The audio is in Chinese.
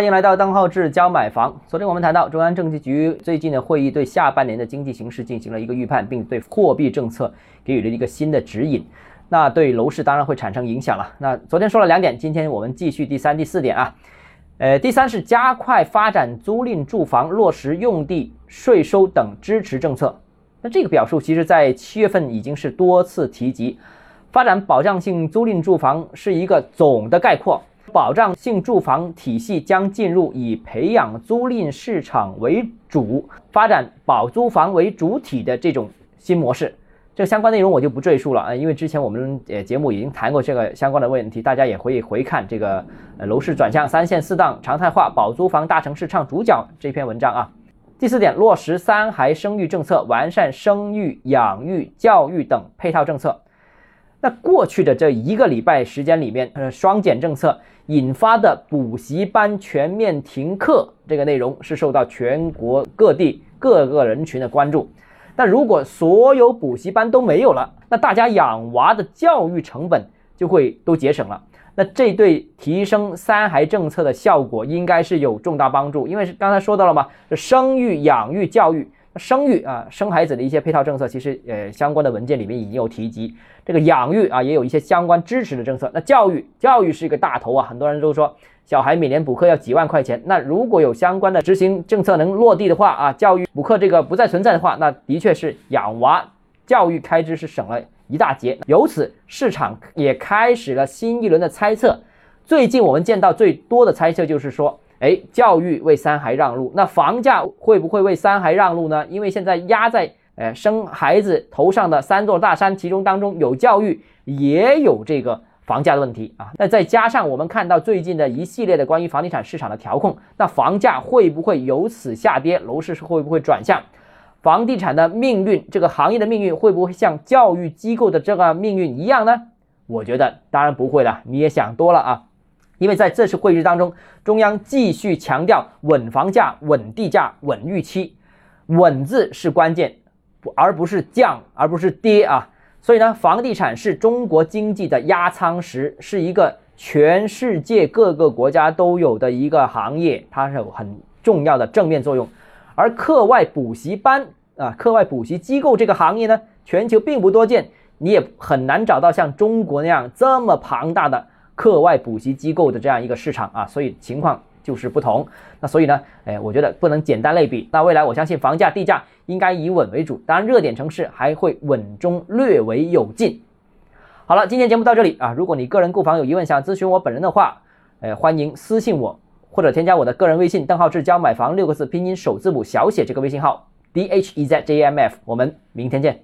欢迎来到邓浩志教买房。昨天我们谈到中央政治局最近的会议对下半年的经济形势进行了一个预判，并对货币政策给予了一个新的指引。那对楼市当然会产生影响了。那昨天说了两点，今天我们继续第三、第四点啊。呃，第三是加快发展租赁住房，落实用地税收等支持政策。那这个表述其实在七月份已经是多次提及。发展保障性租赁住房是一个总的概括。保障性住房体系将进入以培养租赁市场为主、发展保租房为主体的这种新模式。这个相关内容我就不赘述了啊，因为之前我们呃节目已经谈过这个相关的问题，大家也可以回看这个呃楼市转向三线四档常态化保租房大城市唱主角这篇文章啊。第四点，落实三孩生育政策，完善生育、养育、教育等配套政策。那过去的这一个礼拜时间里面，呃，双减政策引发的补习班全面停课这个内容是受到全国各地各个人群的关注。那如果所有补习班都没有了，那大家养娃的教育成本就会都节省了。那这对提升三孩政策的效果应该是有重大帮助，因为是刚才说到了嘛，生育、养育、教育。生育啊，生孩子的一些配套政策，其实呃相关的文件里面已经有提及。这个养育啊，也有一些相关支持的政策。那教育，教育是一个大头啊，很多人都说小孩每年补课要几万块钱。那如果有相关的执行政策能落地的话啊，教育补课这个不再存在的话，那的确是养娃教育开支是省了一大截。由此，市场也开始了新一轮的猜测。最近我们见到最多的猜测就是说。哎，教育为三孩让路，那房价会不会为三孩让路呢？因为现在压在呃生孩子头上的三座大山，其中当中有教育，也有这个房价的问题啊。那再加上我们看到最近的一系列的关于房地产市场的调控，那房价会不会由此下跌？楼市是会不会转向？房地产的命运，这个行业的命运会不会像教育机构的这个命运一样呢？我觉得当然不会了，你也想多了啊。因为在这次会议当中，中央继续强调稳房价、稳地价、稳预期，稳字是关键，而不是降，而不是跌啊。所以呢，房地产是中国经济的压舱石，是一个全世界各个国家都有的一个行业，它是有很重要的正面作用。而课外补习班啊，课外补习机构这个行业呢，全球并不多见，你也很难找到像中国那样这么庞大的。课外补习机构的这样一个市场啊，所以情况就是不同。那所以呢，哎，我觉得不能简单类比。那未来我相信房价、地价应该以稳为主，当然热点城市还会稳中略为有进。好了，今天节目到这里啊。如果你个人购房有疑问，想咨询我本人的话，呃，欢迎私信我或者添加我的个人微信“邓浩志教买房”六个字拼音首字母小写这个微信号 d h e z j m f。我们明天见。